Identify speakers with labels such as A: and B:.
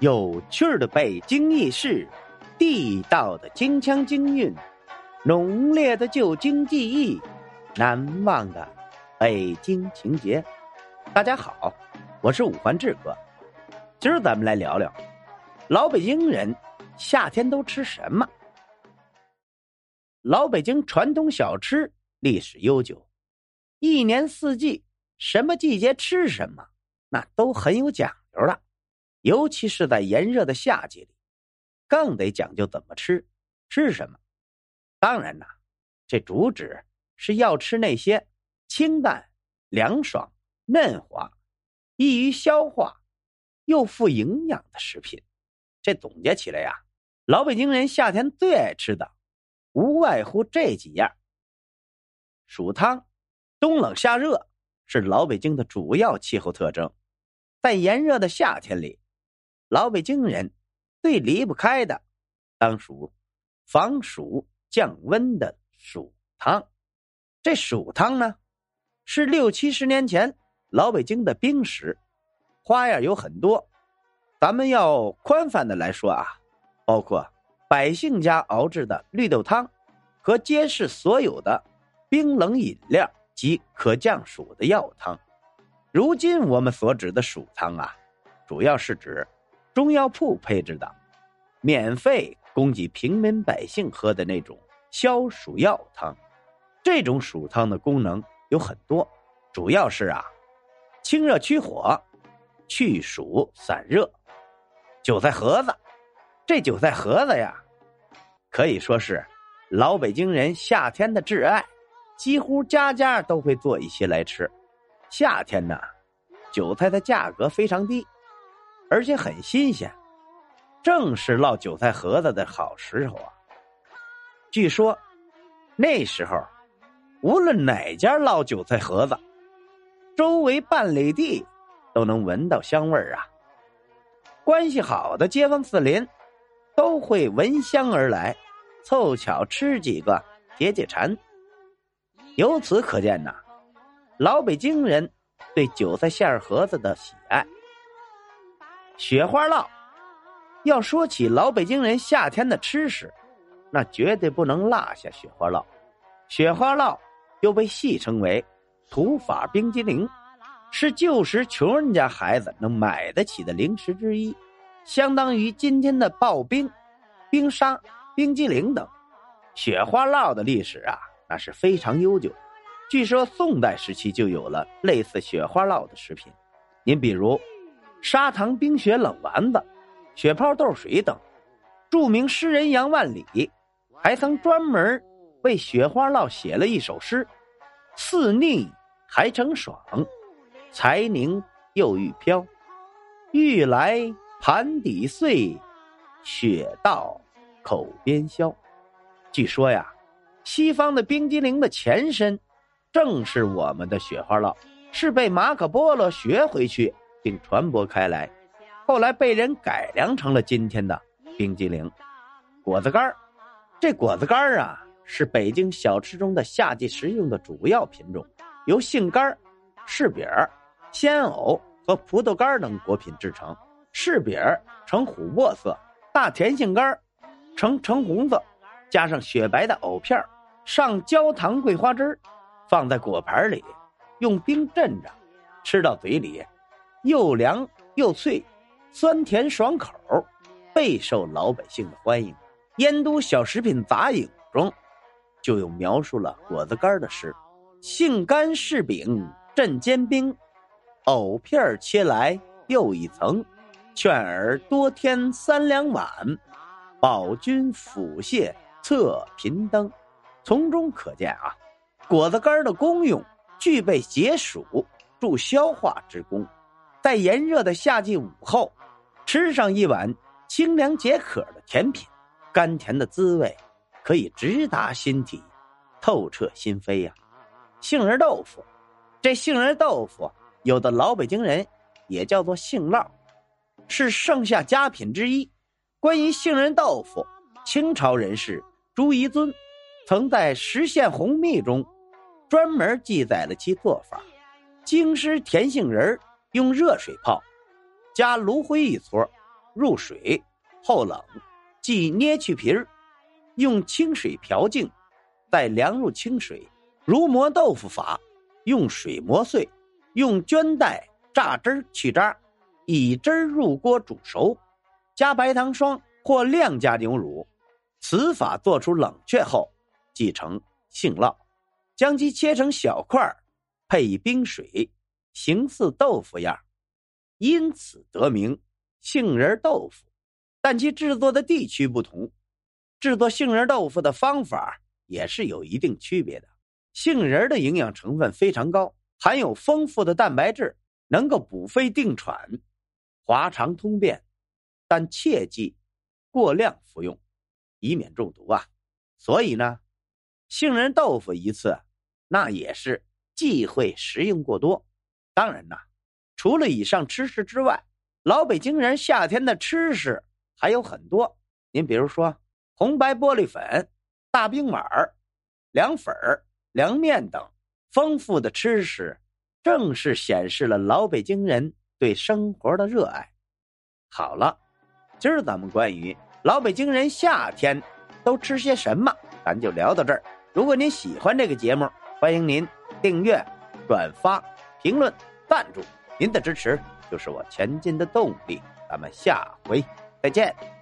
A: 有趣的北京轶事，地道的京腔京韵，浓烈的旧京记忆，难忘的北京情节。大家好，我是五环志哥，今儿咱们来聊聊老北京人夏天都吃什么。老北京传统小吃历史悠久，一年四季什么季节吃什么，那都很有讲究的。尤其是在炎热的夏季里，更得讲究怎么吃，吃什么。当然呐，这主旨是要吃那些清淡、凉爽、嫩滑、易于消化又富营养的食品。这总结起来呀，老北京人夏天最爱吃的，无外乎这几样：薯汤，冬冷夏热是老北京的主要气候特征，在炎热的夏天里。老北京人最离不开的，当属防暑降温的薯汤。这薯汤呢，是六七十年前老北京的冰食，花样有很多。咱们要宽泛的来说啊，包括百姓家熬制的绿豆汤，和街市所有的冰冷饮料及可降暑的药汤。如今我们所指的薯汤啊，主要是指。中药铺配置的，免费供给平民百姓喝的那种消暑药汤，这种暑汤的功能有很多，主要是啊，清热驱火、去暑散热。韭菜盒子，这韭菜盒子呀，可以说是老北京人夏天的挚爱，几乎家家都会做一些来吃。夏天呢，韭菜的价格非常低。而且很新鲜，正是烙韭菜盒子的好时候啊！据说那时候，无论哪家烙韭菜盒子，周围半里地都能闻到香味儿啊。关系好的街坊四邻都会闻香而来，凑巧吃几个解解馋。由此可见呐，老北京人对韭菜馅盒子的喜爱。雪花酪，要说起老北京人夏天的吃食，那绝对不能落下雪花酪。雪花酪又被戏称为“土法冰激凌”，是旧时穷人家孩子能买得起的零食之一，相当于今天的刨冰、冰沙、冰激凌等。雪花酪的历史啊，那是非常悠久。据说宋代时期就有了类似雪花酪的食品。您比如。砂糖冰雪冷丸子、雪泡豆水等，著名诗人杨万里还曾专门为雪花酪写了一首诗：“似腻还成爽，才凝又欲飘，欲来盘底碎，雪到口边消。”据说呀，西方的冰激凌的前身正是我们的雪花酪，是被马可波罗学回去。并传播开来，后来被人改良成了今天的冰激凌。果子干这果子干啊，是北京小吃中的夏季食用的主要品种，由杏干柿饼鲜藕和葡萄干等果品制成。柿饼呈琥珀色，大甜杏干呈橙红色，加上雪白的藕片上焦糖桂花汁放在果盘里，用冰镇着，吃到嘴里。又凉又脆，酸甜爽口，备受老百姓的欢迎。《燕都小食品杂影》中就有描述了果子干的诗：“杏干柿饼镇煎冰，藕片切来又一层。劝儿多添三两碗，保君腹泻侧贫灯。”从中可见啊，果子干的功用具备解暑助消化之功。在炎热的夏季午后，吃上一碗清凉解渴的甜品，甘甜的滋味可以直达心底，透彻心扉呀。杏仁豆腐，这杏仁豆腐有的老北京人也叫做杏烙，是盛夏佳品之一。关于杏仁豆腐，清朝人士朱彝尊曾在《实现红秘》中专门记载了其做法：京师甜杏仁用热水泡，加芦灰一撮，入水后冷，即捏去皮儿，用清水漂净，再凉入清水，如磨豆腐法，用水磨碎，用绢带榨汁去渣，以汁入锅煮熟，加白糖霜或量加牛乳。此法做出冷却后，即成杏酪。将其切成小块儿配以冰水，形似豆腐样，因此得名杏仁豆腐。但其制作的地区不同，制作杏仁豆腐的方法也是有一定区别的。杏仁的营养成分非常高，含有丰富的蛋白质，能够补肺定喘、滑肠通便，但切记过量服用，以免中毒啊。所以呢，杏仁豆腐一次。那也是忌讳食用过多。当然呐，除了以上吃食之外，老北京人夏天的吃食还有很多。您比如说红白玻璃粉、大冰碗、凉粉凉面等丰富的吃食，正是显示了老北京人对生活的热爱。好了，今儿咱们关于老北京人夏天都吃些什么，咱就聊到这儿。如果您喜欢这个节目，欢迎您订阅、转发、评论、赞助，您的支持就是我前进的动力。咱们下回再见。